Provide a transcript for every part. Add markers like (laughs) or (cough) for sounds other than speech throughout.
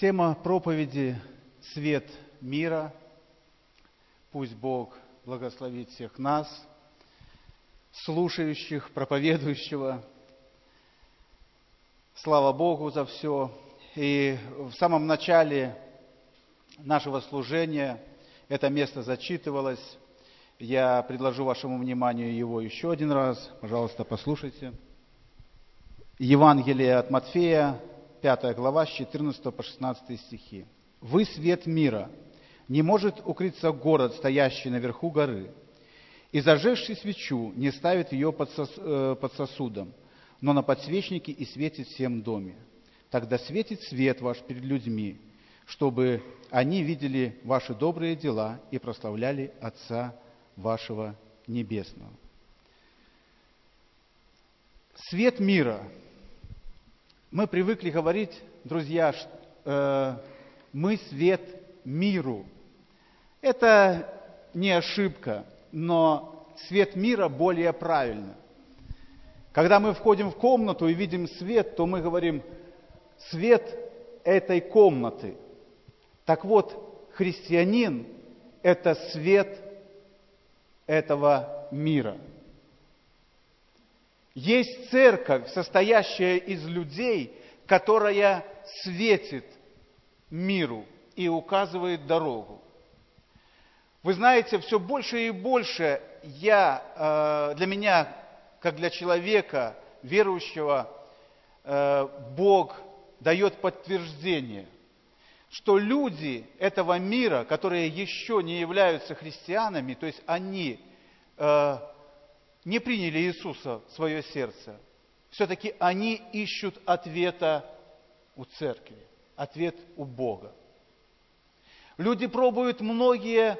Тема проповеди «Свет мира». Пусть Бог благословит всех нас, слушающих, проповедующего. Слава Богу за все. И в самом начале нашего служения это место зачитывалось. Я предложу вашему вниманию его еще один раз. Пожалуйста, послушайте. Евангелие от Матфея, 5 глава, с 14 по 16 стихи. «Вы свет мира. Не может укрыться город, стоящий наверху горы. И зажегший свечу не ставит ее под, сос, э, под сосудом, но на подсвечнике и светит всем доме. Тогда светит свет ваш перед людьми, чтобы они видели ваши добрые дела и прославляли Отца вашего Небесного». Свет мира – мы привыкли говорить, друзья, э, мы свет миру. Это не ошибка, но свет мира более правильно. Когда мы входим в комнату и видим свет, то мы говорим, свет этой комнаты. Так вот, христианин – это свет этого мира – есть церковь, состоящая из людей, которая светит миру и указывает дорогу. Вы знаете, все больше и больше я, э, для меня, как для человека, верующего, э, Бог дает подтверждение, что люди этого мира, которые еще не являются христианами, то есть они э, не приняли Иисуса в свое сердце, все-таки они ищут ответа у церкви, ответ у Бога. Люди пробуют многие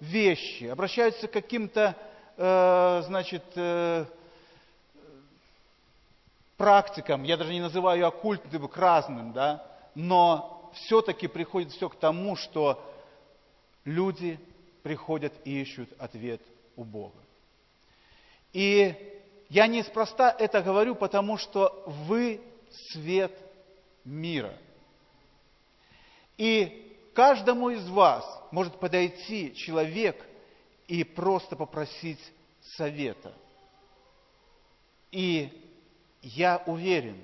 вещи, обращаются к каким-то, э, значит, э, практикам, я даже не называю оккультным, к разным, да, но все-таки приходит все к тому, что люди приходят и ищут ответ у Бога. И я неспроста это говорю, потому что вы свет мира. И каждому из вас может подойти человек и просто попросить совета. И я уверен,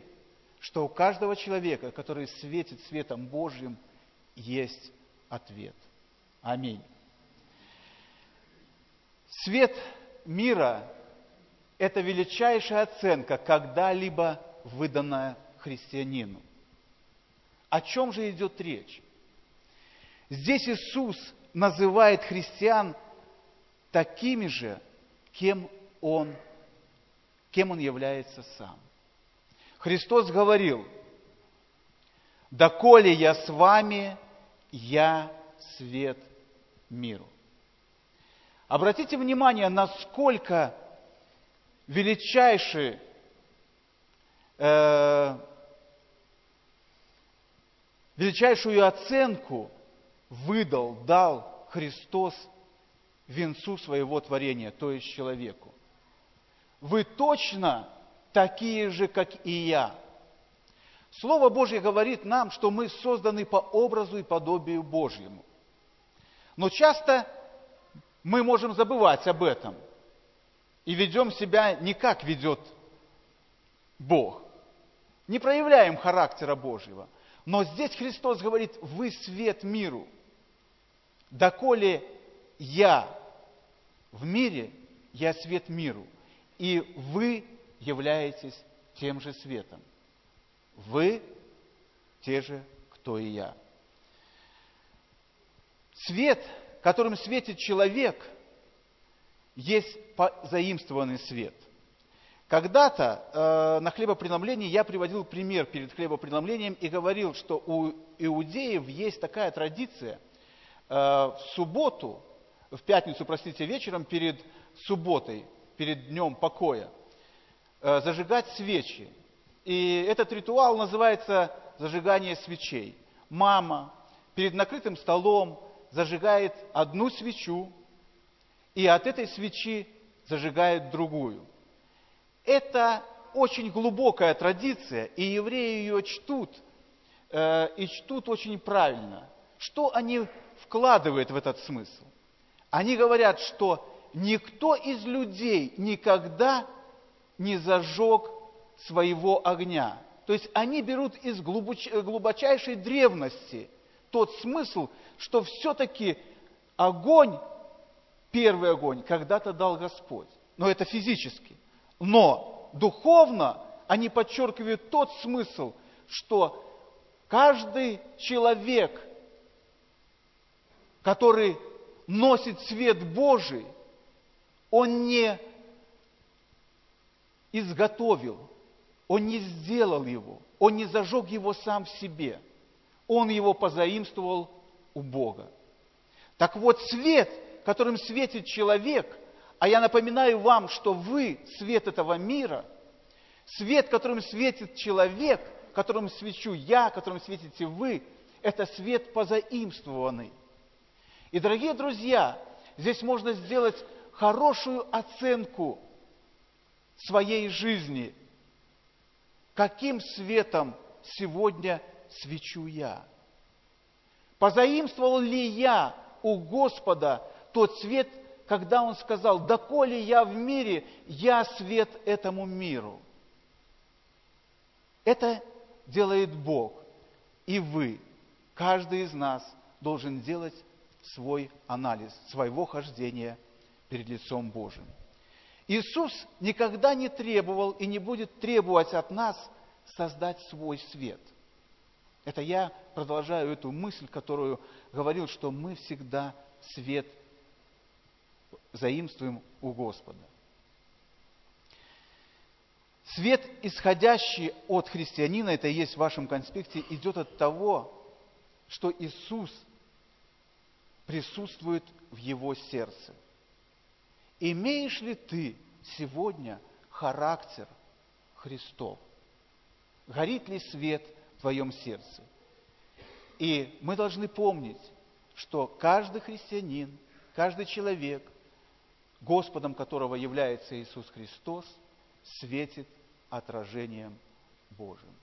что у каждого человека, который светит светом Божьим, есть ответ. Аминь. Свет мира это величайшая оценка, когда-либо выданная христианину. О чем же идет речь? Здесь Иисус называет христиан такими же, кем Он, кем Он является сам. Христос говорил, «Доколе я с вами, я свет миру». Обратите внимание, насколько величайший э, величайшую оценку выдал, дал Христос венцу своего творения, то есть человеку. Вы точно такие же, как и я. Слово Божье говорит нам, что мы созданы по образу и подобию Божьему. Но часто мы можем забывать об этом – и ведем себя не как ведет Бог. Не проявляем характера Божьего. Но здесь Христос говорит, вы свет миру. Доколе я в мире, я свет миру. И вы являетесь тем же светом. Вы те же, кто и я. Свет, которым светит человек – есть заимствованный свет. Когда-то э, на хлебопреломлении я приводил пример перед хлебопреломлением и говорил, что у иудеев есть такая традиция э, в субботу, в пятницу, простите, вечером перед субботой, перед днем покоя, э, зажигать свечи. И этот ритуал называется зажигание свечей. Мама перед накрытым столом зажигает одну свечу, и от этой свечи зажигает другую. Это очень глубокая традиция, и евреи ее чтут э, и чтут очень правильно. Что они вкладывают в этот смысл? Они говорят, что никто из людей никогда не зажег своего огня. То есть они берут из глубочайшей древности тот смысл, что все-таки огонь, первый огонь, когда-то дал Господь. Но это физически. Но духовно они подчеркивают тот смысл, что каждый человек, который носит свет Божий, он не изготовил, он не сделал его, он не зажег его сам в себе, он его позаимствовал у Бога. Так вот, свет, которым светит человек, а я напоминаю вам, что вы свет этого мира, свет, которым светит человек, которым свечу я, которым светите вы, это свет позаимствованный. И, дорогие друзья, здесь можно сделать хорошую оценку своей жизни. Каким светом сегодня свечу я? Позаимствовал ли я у Господа тот свет, когда Он сказал, «Доколе я в мире, я свет этому миру». Это делает Бог. И вы, каждый из нас, должен делать свой анализ своего хождения перед лицом Божьим. Иисус никогда не требовал и не будет требовать от нас создать свой свет. Это я продолжаю эту мысль, которую говорил, что мы всегда свет заимствуем у Господа. Свет, исходящий от христианина, это и есть в вашем конспекте, идет от того, что Иисус присутствует в его сердце. Имеешь ли ты сегодня характер Христов? Горит ли свет в твоем сердце? И мы должны помнить, что каждый христианин, каждый человек, Господом которого является Иисус Христос, светит отражением Божьим.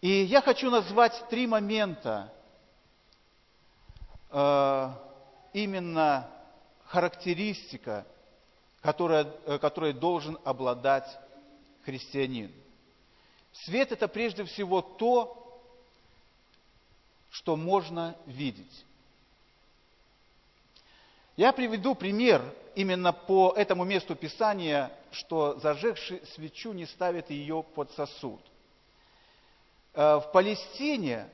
И я хочу назвать три момента э, именно характеристика, которая, э, которой должен обладать христианин. Свет – это прежде всего то, что можно видеть. Я приведу пример именно по этому месту Писания, что зажегший свечу не ставит ее под сосуд. Э, в Палестине,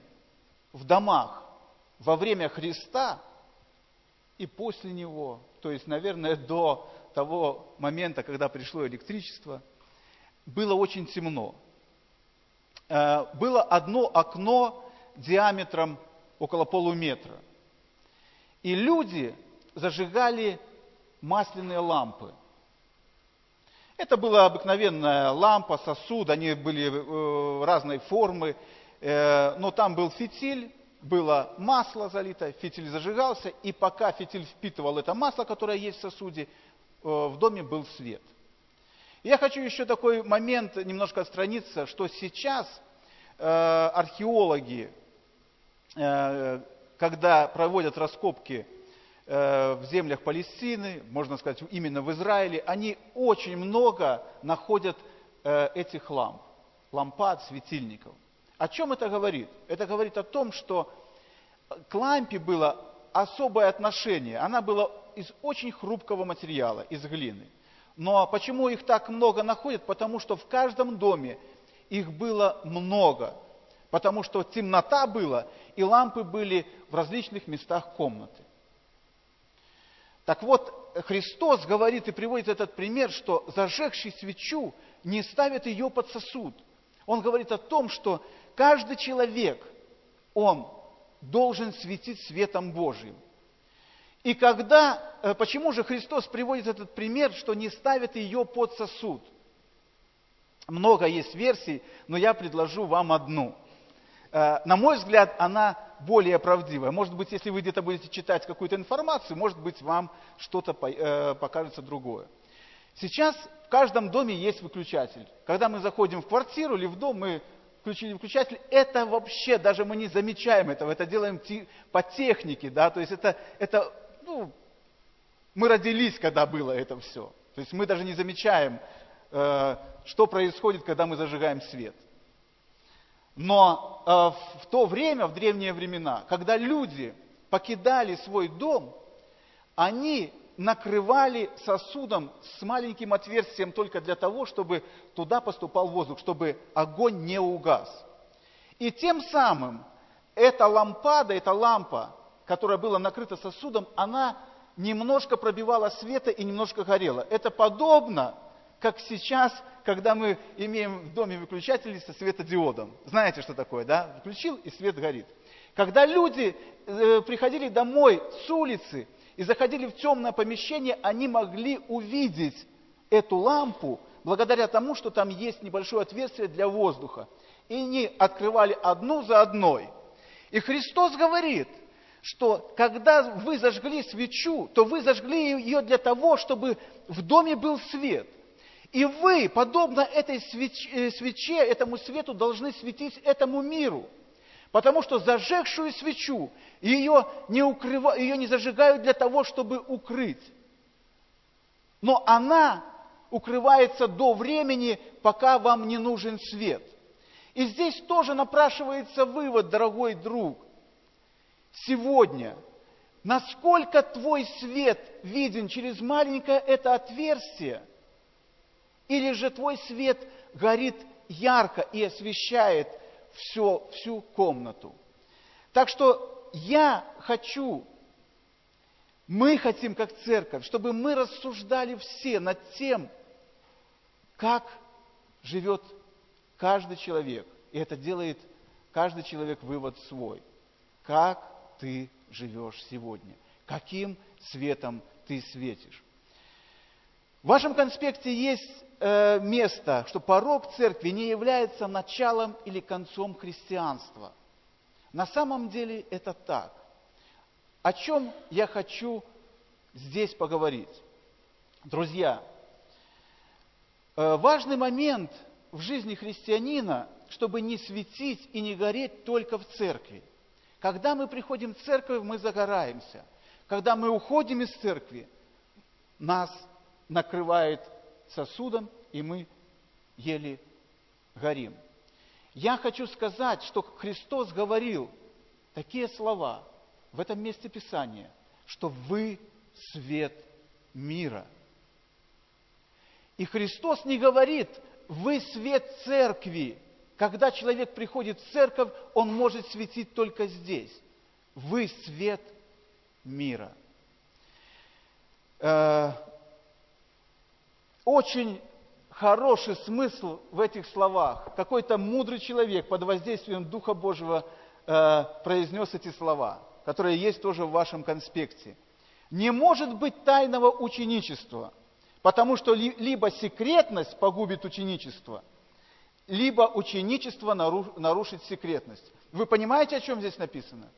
в домах, во время Христа и после Него, то есть, наверное, до того момента, когда пришло электричество, было очень темно. Э, было одно окно диаметром около полуметра. И люди зажигали масляные лампы. Это была обыкновенная лампа, сосуд, они были э, разной формы, э, но там был фитиль, было масло залито, фитиль зажигался, и пока фитиль впитывал это масло, которое есть в сосуде, э, в доме был свет. Я хочу еще такой момент немножко отстраниться, что сейчас археологи, когда проводят раскопки Э, в землях Палестины, можно сказать, именно в Израиле, они очень много находят э, этих ламп, лампад, светильников. О чем это говорит? Это говорит о том, что к лампе было особое отношение. Она была из очень хрупкого материала, из глины. Но почему их так много находят? Потому что в каждом доме их было много. Потому что темнота была, и лампы были в различных местах комнаты. Так вот, Христос говорит и приводит этот пример, что зажегший свечу не ставит ее под сосуд. Он говорит о том, что каждый человек, он должен светить светом Божьим. И когда, э, почему же Христос приводит этот пример, что не ставит ее под сосуд? Много есть версий, но я предложу вам одну. Э, на мой взгляд, она более правдивая. Может быть, если вы где-то будете читать какую-то информацию, может быть, вам что-то э, покажется другое. Сейчас в каждом доме есть выключатель. Когда мы заходим в квартиру или в дом, мы включили выключатель, это вообще, даже мы не замечаем этого, это делаем по технике, да, то есть это, это ну, мы родились, когда было это все. То есть мы даже не замечаем, э, что происходит, когда мы зажигаем свет. Но э, в то время, в древние времена, когда люди покидали свой дом, они накрывали сосудом с маленьким отверстием только для того, чтобы туда поступал воздух, чтобы огонь не угас. И тем самым эта лампада, эта лампа, которая была накрыта сосудом, она немножко пробивала света и немножко горела. Это подобно, как сейчас, когда мы имеем в доме выключатели со светодиодом. Знаете, что такое, да? Включил, и свет горит. Когда люди э, приходили домой с улицы, и заходили в темное помещение, они могли увидеть эту лампу благодаря тому, что там есть небольшое отверстие для воздуха. И они открывали одну за одной. И Христос говорит, что когда вы зажгли свечу, то вы зажгли ее для того, чтобы в доме был свет. И вы, подобно этой свече, свече этому свету, должны светить этому миру – Потому что зажегшую свечу ее не, укрыва, ее не зажигают для того, чтобы укрыть. Но она укрывается до времени, пока вам не нужен свет. И здесь тоже напрашивается вывод, дорогой друг. Сегодня, насколько твой свет виден через маленькое это отверстие, или же твой свет горит ярко и освещает все, всю комнату. Так что я хочу, мы хотим как церковь, чтобы мы рассуждали все над тем, как живет каждый человек. И это делает каждый человек вывод свой. Как ты живешь сегодня? Каким светом ты светишь? В вашем конспекте есть э, место, что порог церкви не является началом или концом христианства. На самом деле это так. О чем я хочу здесь поговорить? Друзья, э, важный момент в жизни христианина, чтобы не светить и не гореть только в церкви. Когда мы приходим в церковь, мы загораемся. Когда мы уходим из церкви, нас накрывает сосудом, и мы еле горим. Я хочу сказать, что Христос говорил такие слова в этом месте Писания, что вы свет мира. И Христос не говорит, вы свет церкви. Когда человек приходит в церковь, он может светить только здесь. Вы свет мира. Очень хороший смысл в этих словах. Какой-то мудрый человек под воздействием Духа Божьего э, произнес эти слова, которые есть тоже в вашем конспекте. Не может быть тайного ученичества, потому что ли, либо секретность погубит ученичество, либо ученичество нарушит секретность. Вы понимаете, о чем здесь написано?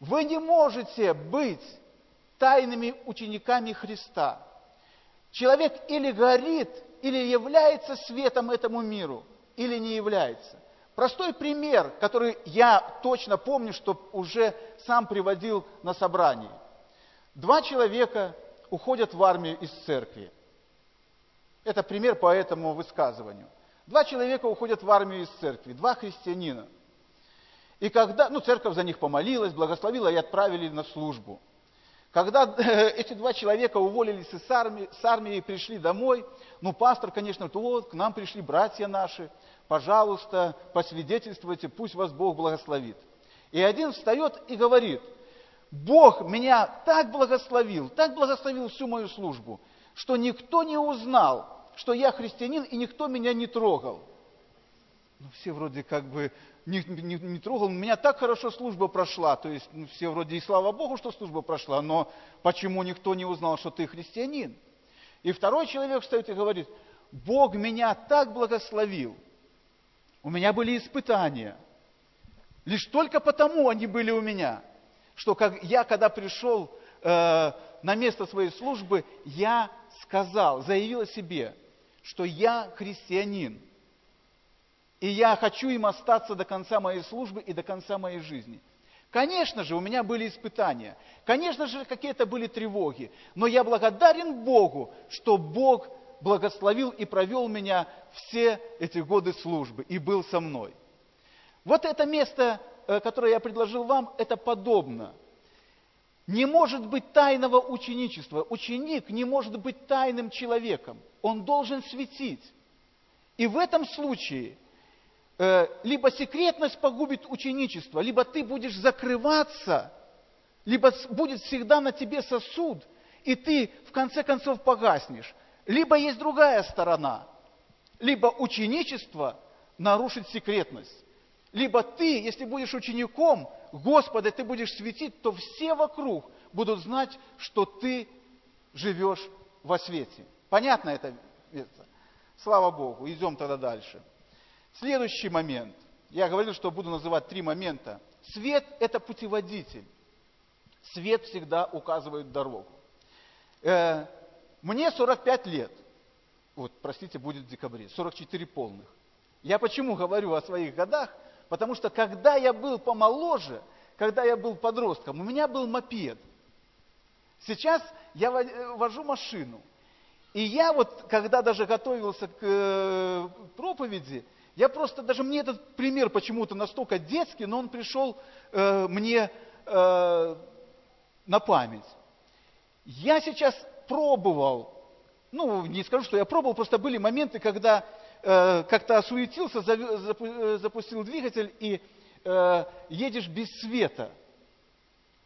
Вы не можете быть тайными учениками Христа, Человек или горит, или является светом этому миру, или не является. Простой пример, который я точно помню, что уже сам приводил на собрании. Два человека уходят в армию из церкви. Это пример по этому высказыванию. Два человека уходят в армию из церкви, два христианина. И когда, ну, церковь за них помолилась, благословила и отправили на службу. Когда (laughs) эти два человека уволились из армии, с армии и пришли домой, ну, пастор, конечно, то вот, к нам пришли братья наши, пожалуйста, посвидетельствуйте, пусть вас Бог благословит. И один встает и говорит, Бог меня так благословил, так благословил всю мою службу, что никто не узнал, что я христианин, и никто меня не трогал. Ну, все вроде как бы не, не, не трогал. У меня так хорошо служба прошла. То есть ну, все вроде и слава Богу, что служба прошла, но почему никто не узнал, что ты христианин? И второй человек встает и говорит, Бог меня так благословил. У меня были испытания. Лишь только потому они были у меня, что как я, когда пришел э, на место своей службы, я сказал, заявил о себе, что я христианин. И я хочу им остаться до конца моей службы и до конца моей жизни. Конечно же, у меня были испытания. Конечно же, какие-то были тревоги. Но я благодарен Богу, что Бог благословил и провел меня все эти годы службы и был со мной. Вот это место, э, которое я предложил вам, это подобно. Не может быть тайного ученичества. Ученик не может быть тайным человеком. Он должен светить. И в этом случае либо секретность погубит ученичество, либо ты будешь закрываться, либо будет всегда на тебе сосуд, и ты в конце концов погаснешь. Либо есть другая сторона. Либо ученичество нарушит секретность. Либо ты, если будешь учеником Господа, ты будешь светить, то все вокруг будут знать, что ты живешь во свете. Понятно это место? Слава Богу. Идем тогда дальше. Следующий момент. Я говорил, что буду называть три момента. Свет – это путеводитель. Свет всегда указывает дорогу. Э, мне 45 лет. Вот, простите, будет в декабре. 44 полных. Я почему говорю о своих годах? Потому что когда я был помоложе, когда я был подростком, у меня был мопед. Сейчас я э, вожу машину. И я вот, когда даже готовился к э, проповеди, я просто, даже мне этот пример почему-то настолько детский, но он пришел э, мне э, на память. Я сейчас пробовал, ну, не скажу, что я пробовал, просто были моменты, когда э, как-то осуетился, э, запустил двигатель и э, едешь без света.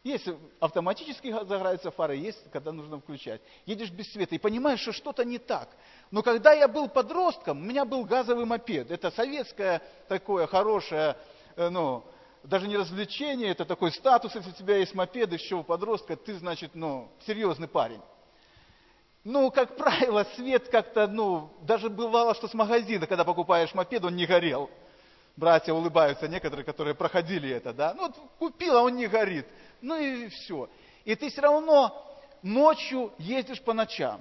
Есть автоматически загораются фары, есть, когда нужно включать. Едешь без света и понимаешь, что что-то не так. Но когда я был подростком, у меня был газовый мопед. Это советское такое хорошее, э, ну, даже не развлечение, это такой статус, если у тебя есть мопед еще у подростка, ты, значит, ну, серьезный парень. Ну, как правило, свет как-то, ну, даже бывало, что с магазина, когда покупаешь мопед, он не горел. Братья улыбаются, некоторые, которые проходили это, да. Ну, вот а он не горит. Ну и все. И ты все равно ночью ездишь по ночам.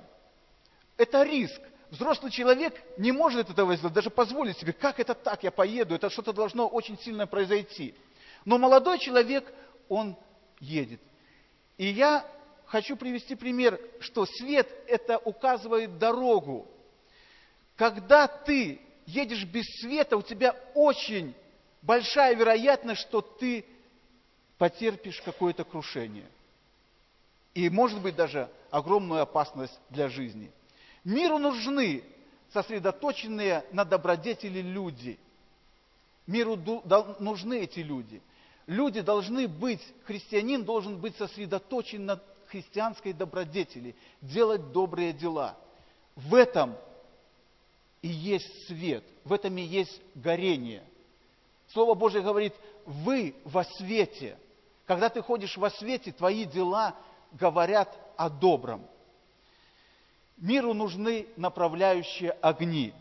Это риск. Взрослый человек не может этого сделать, даже позволить себе, как это так, я поеду, это что-то должно очень сильно произойти. Но молодой человек, он едет. И я хочу привести пример, что свет это указывает дорогу. Когда ты едешь без света, у тебя очень большая вероятность, что ты потерпишь какое-то крушение. И может быть даже огромную опасность для жизни. Миру нужны сосредоточенные на добродетели люди. Миру нужны эти люди. Люди должны быть, христианин должен быть сосредоточен на христианской добродетели, делать добрые дела. В этом и есть свет, в этом и есть горение. Слово Божье говорит, вы во свете. Когда ты ходишь во свете, твои дела говорят о добром. Миру нужны направляющие огни.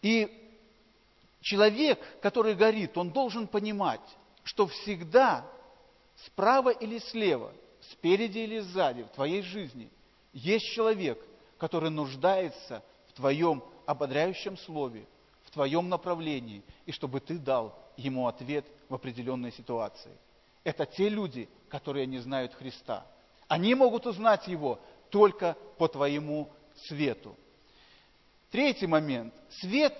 И человек, который горит, он должен понимать, что всегда справа или слева, спереди или сзади, в твоей жизни есть человек, который нуждается в твоем ободряющем слове, в твоем направлении, и чтобы ты дал ему ответ в определенной ситуации. Это те люди, которые не знают Христа. Они могут узнать Его только по твоему свету. Третий момент. Свет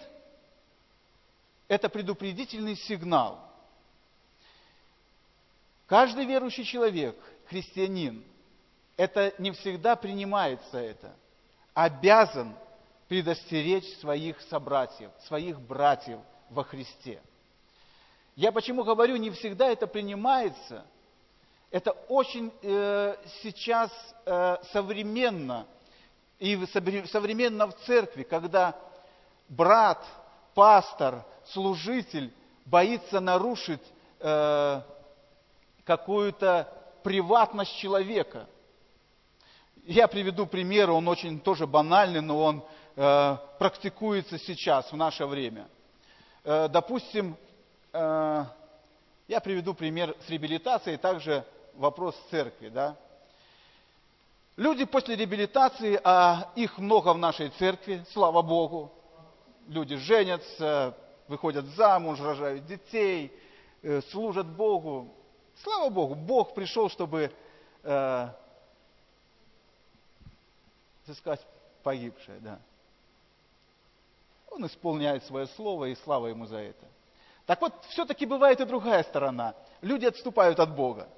– это предупредительный сигнал – Каждый верующий человек, христианин, это не всегда принимается это, обязан предостеречь своих собратьев, своих братьев во Христе. Я почему говорю, не всегда это принимается. Это очень э, сейчас э, современно и современно в церкви, когда брат, пастор, служитель боится нарушить э, какую-то приватность человека. Я приведу пример, он очень тоже банальный, но он э, практикуется сейчас, в наше время. Э, допустим, э, я приведу пример с реабилитацией, также вопрос церкви. Да? Люди после реабилитации, а их много в нашей церкви, слава Богу, люди женятся, выходят замуж, рожают детей, э, служат Богу. Слава Богу, Бог пришел, чтобы искать погибшее, да. Он исполняет свое слово, и слава ему за это. Так вот, все-таки бывает и другая сторона. Люди отступают от Бога.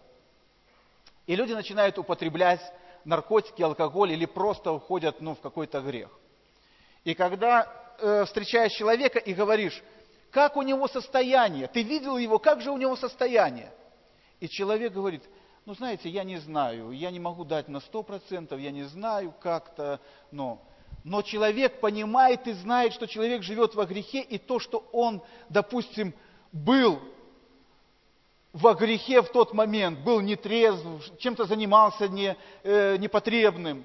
И люди начинают употреблять наркотики, алкоголь или просто уходят ну, в какой-то грех. И когда э, встречаешь человека и говоришь, как у него состояние, ты видел его, как же у него состояние? И человек говорит, ну знаете, я не знаю, я не могу дать на сто процентов, я не знаю как-то, но но человек понимает и знает, что человек живет во грехе, и то, что он, допустим, был во грехе в тот момент, был нетрезв, чем-то занимался не, э, непотребным.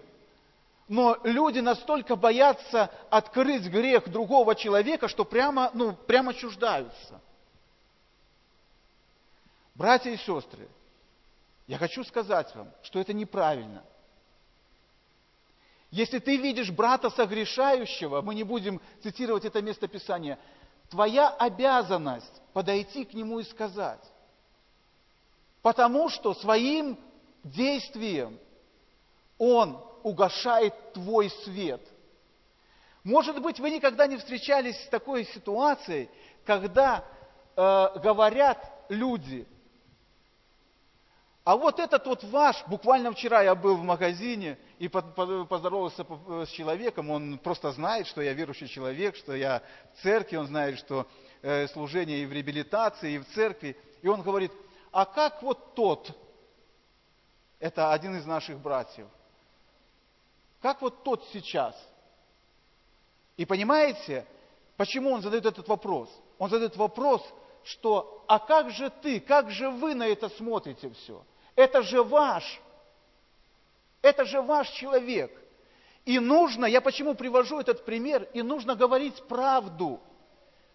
Но люди настолько боятся открыть грех другого человека, что прямо, ну, прямо чуждаются. Братья и сестры, я хочу сказать вам, что это неправильно – если ты видишь брата согрешающего, мы не будем цитировать это место Писания, твоя обязанность подойти к нему и сказать. Потому что своим действием он угошает твой свет. Может быть, вы никогда не встречались с такой ситуацией, когда э, говорят люди, а вот этот вот ваш, буквально вчера я был в магазине и поздоровался с человеком, он просто знает, что я верующий человек, что я в церкви, он знает, что э, служение и в реабилитации, и в церкви. И он говорит, а как вот тот, это один из наших братьев, как вот тот сейчас? И понимаете, почему он задает этот вопрос? Он задает вопрос, что, а как же ты, как же вы на это смотрите все? Это же ваш. Это же ваш человек. И нужно, я почему привожу этот пример, и нужно говорить правду.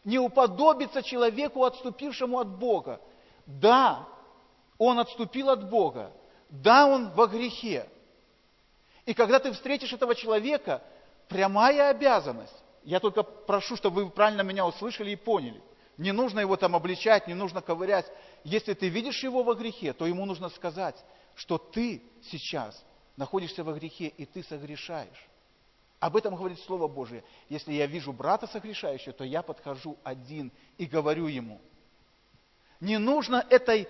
Не уподобиться человеку, отступившему от Бога. Да, он отступил от Бога. Да, он во грехе. И когда ты встретишь этого человека, прямая обязанность. Я только прошу, чтобы вы правильно меня услышали и поняли. Не нужно его там обличать, не нужно ковырять. Если ты видишь его во грехе, то ему нужно сказать, что ты сейчас находишься во грехе, и ты согрешаешь. Об этом говорит Слово Божие. Если я вижу брата согрешающего, то я подхожу один и говорю ему. Не нужно этой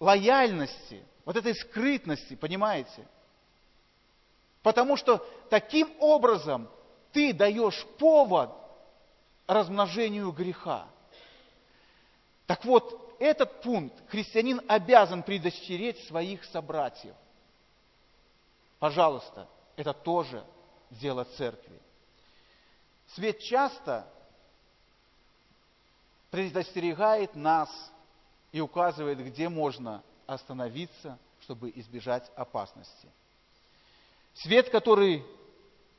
лояльности, вот этой скрытности, понимаете? Потому что таким образом ты даешь повод размножению греха. Так вот, этот пункт христианин обязан предостеречь своих собратьев. Пожалуйста, это тоже дело церкви. Свет часто предостерегает нас и указывает, где можно остановиться, чтобы избежать опасности. Свет, который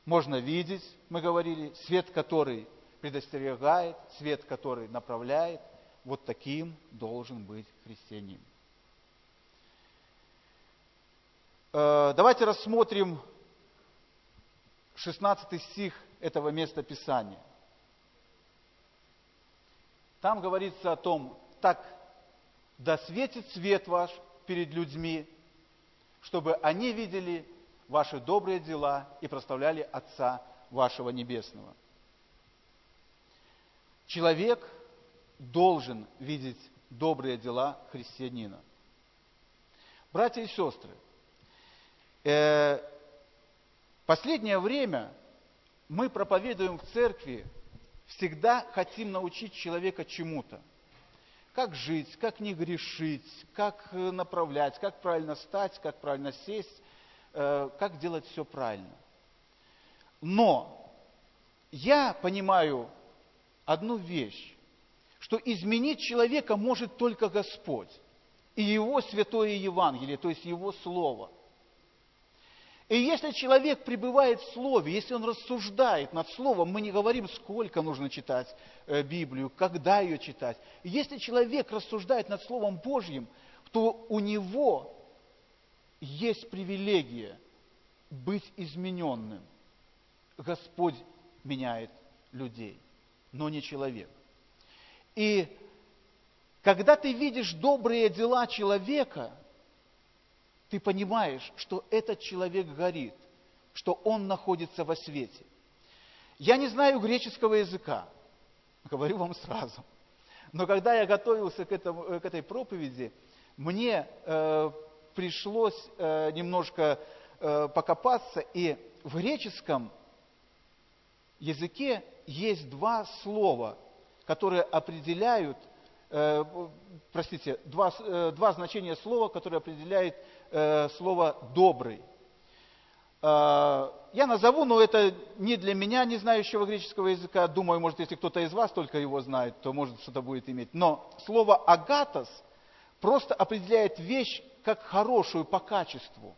можно видеть, мы говорили, свет, который предостерегает, свет, который направляет, вот таким должен быть христианин. Э, давайте рассмотрим 16 стих этого места Писания. Там говорится о том, так да светит свет ваш перед людьми, чтобы они видели ваши добрые дела и прославляли Отца вашего Небесного. Человек должен видеть добрые дела христианина. Братья и сестры, э, последнее время мы проповедуем в церкви, всегда хотим научить человека чему-то. Как жить, как не грешить, как направлять, как правильно стать, как правильно сесть, э, как делать все правильно. Но я понимаю одну вещь, что изменить человека может только Господь и Его Святое Евангелие, то есть Его Слово. И если человек пребывает в Слове, если он рассуждает над Словом, мы не говорим, сколько нужно читать э, Библию, когда ее читать. Если человек рассуждает над Словом Божьим, то у него есть привилегия быть измененным. Господь меняет людей, но не человек. И когда ты видишь добрые дела человека, ты понимаешь, что этот человек горит, что он находится во свете. Я не знаю греческого языка, (laughs) говорю вам сразу. Но когда я готовился к, этому, к этой проповеди, мне э, пришлось э, немножко э, покопаться, и в греческом языке есть два слова, которые определяют, э, простите, два, э, два значения слова, которые определяют э, слово «добрый». Э, я назову, но это не для меня, не знающего греческого языка. Думаю, может, если кто-то из вас только его знает, то может что-то будет иметь. Но слово «агатос» просто определяет вещь как хорошую по качеству.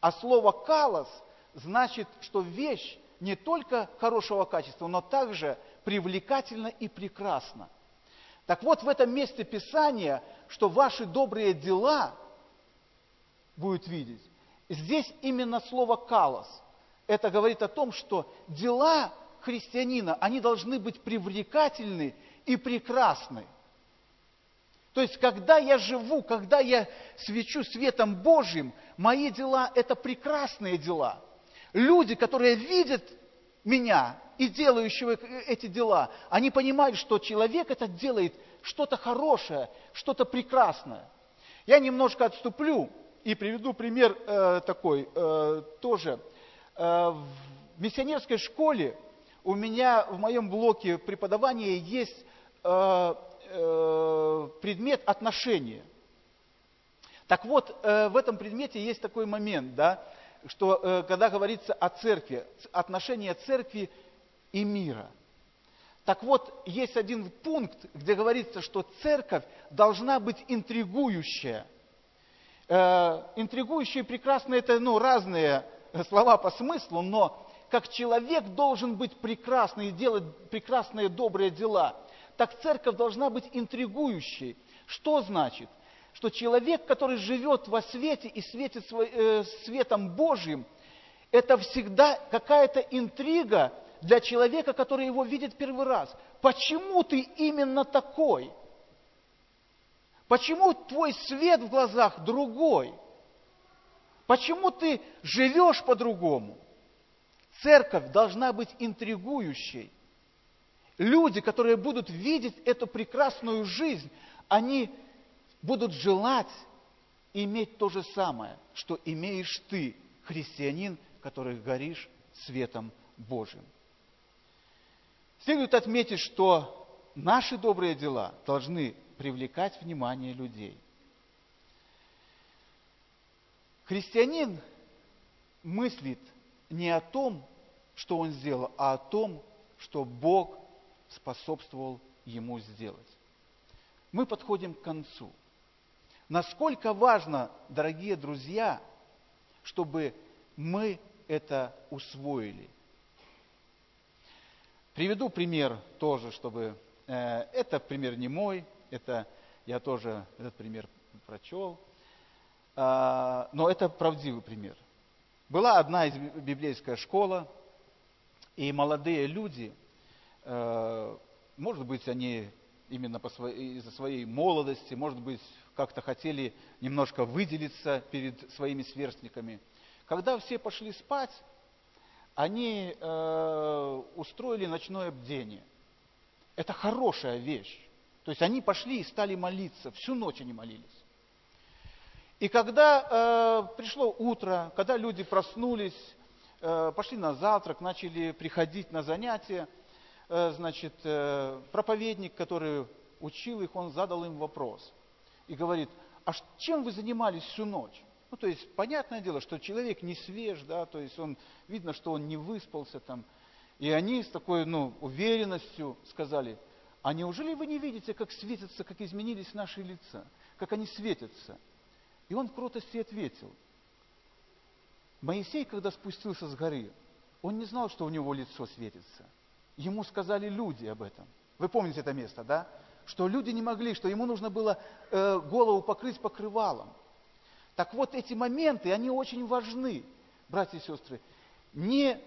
А слово «калос» значит, что вещь не только хорошего качества, но также привлекательна и прекрасна. Так вот, в этом месте Писания, что ваши добрые дела будет видеть, здесь именно слово «калос» это говорит о том, что дела христианина, они должны быть привлекательны и прекрасны. То есть, когда я живу, когда я свечу светом Божьим, мои дела – это прекрасные дела. Люди, которые видят меня и делающего эти дела, они понимают, что человек это делает что-то хорошее, что-то прекрасное. Я немножко отступлю и приведу пример э, такой э, тоже – Э, в миссионерской школе у меня в моем блоке преподавания есть э, э, предмет отношения. Так вот, в этом предмете есть такой момент, да, что когда говорится о церкви, отношения церкви и мира. Так вот, есть один пункт, где говорится, что церковь должна быть интригующая. Интригующие прекрасно это ну, разные слова по смыслу, но как человек должен быть прекрасный и делать прекрасные добрые дела, так церковь должна быть интригующей. Что значит? Что человек, который живет во свете и светит э, светом Божьим, это всегда какая-то интрига для человека, который его видит первый раз. Почему ты именно такой? Почему твой свет в глазах другой? Почему ты живешь по-другому? Церковь должна быть интригующей. Люди, которые будут видеть эту прекрасную жизнь, они будут желать иметь то же самое, что имеешь ты, христианин, который горишь светом Божьим. Следует отметить, что наши добрые дела должны привлекать внимание людей – Христианин мыслит не о том, что он сделал, а о том, что Бог способствовал ему сделать. Мы подходим к концу. Насколько важно, дорогие друзья, чтобы мы это усвоили. Приведу пример тоже, чтобы... Э, это пример не мой, это я тоже этот пример прочел – а, но это правдивый пример. Была одна из библейская школа, и молодые люди, э, может быть, они именно из-за своей молодости, может быть, как-то хотели немножко выделиться перед своими сверстниками. Когда все пошли спать, они э, устроили ночное бдение. Это хорошая вещь. То есть они пошли и стали молиться, всю ночь они молились. И когда э, пришло утро, когда люди проснулись, э, пошли на завтрак, начали приходить на занятия, э, значит, э, проповедник, который учил их, он задал им вопрос. И говорит, а чем вы занимались всю ночь? Ну, то есть, понятное дело, что человек не свеж, да, то есть, он, видно, что он не выспался там. И они с такой, ну, уверенностью сказали, а неужели вы не видите, как светятся, как изменились наши лица, как они светятся? И он в кротости ответил. Моисей, когда спустился с горы, он не знал, что у него лицо светится. Ему сказали люди об этом. Вы помните это место, да? Что люди не могли, что ему нужно было э, голову покрыть покрывалом. Так вот, эти моменты, они очень важны, братья и сестры. Не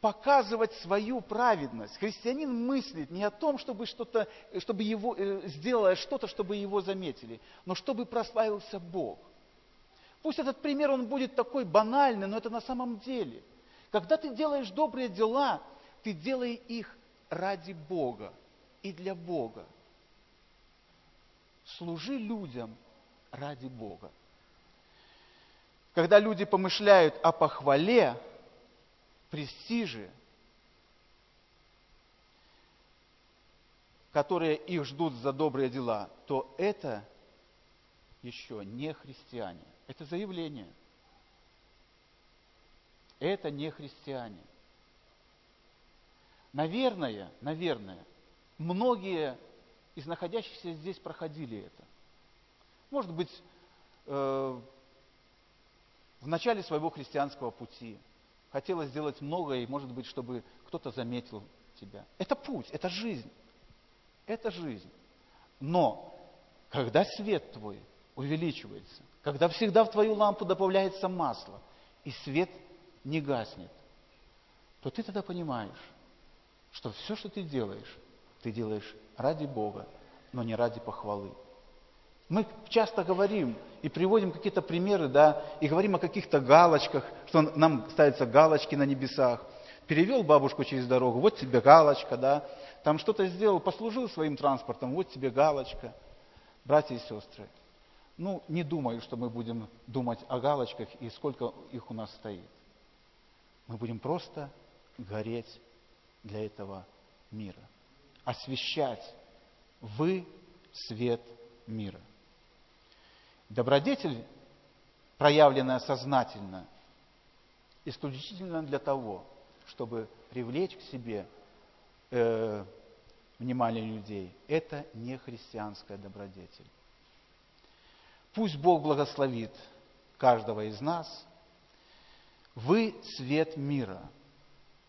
показывать свою праведность. Христианин мыслит не о том, чтобы, что-то, чтобы его, э, сделая что-то, чтобы его заметили, но чтобы прославился Бог. Пусть этот пример, он будет такой банальный, но это на самом деле. Когда ты делаешь добрые дела, ты делай их ради Бога и для Бога. Служи людям ради Бога. Когда люди помышляют о похвале, престиже, которые их ждут за добрые дела, то это еще не христиане. Это заявление. Это не христиане. Наверное, наверное, многие из находящихся здесь проходили это. Может быть, э, в начале своего христианского пути хотелось сделать многое, и, может быть, чтобы кто-то заметил тебя. Это путь, это жизнь. Это жизнь. Но, когда свет твой увеличивается, когда всегда в твою лампу добавляется масло, и свет не гаснет, то ты тогда понимаешь, что все, что ты делаешь, ты делаешь ради Бога, но не ради похвалы. Мы часто говорим и приводим какие-то примеры, да, и говорим о каких-то галочках, что нам ставятся галочки на небесах. Перевел бабушку через дорогу, вот тебе галочка, да. Там что-то сделал, послужил своим транспортом, вот тебе галочка. Братья и сестры, ну, не думаю, что мы будем думать о галочках и сколько их у нас стоит. Мы будем просто гореть для этого мира. Освещать. Вы свет мира. Добродетель, проявленная сознательно, исключительно для того, чтобы привлечь к себе э, внимание людей, это не христианская добродетель. Пусть Бог благословит каждого из нас. Вы свет мира.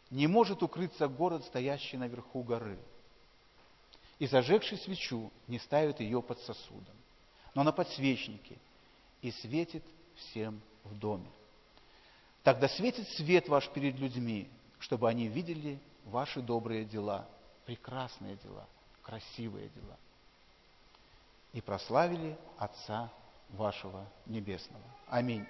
Не может укрыться город, стоящий наверху горы. И зажегший свечу не ставит ее под сосудом но на подсвечнике, и светит всем в доме. Тогда светит свет ваш перед людьми, чтобы они видели ваши добрые дела, прекрасные дела, красивые дела, и прославили Отца вашего Небесного. Аминь.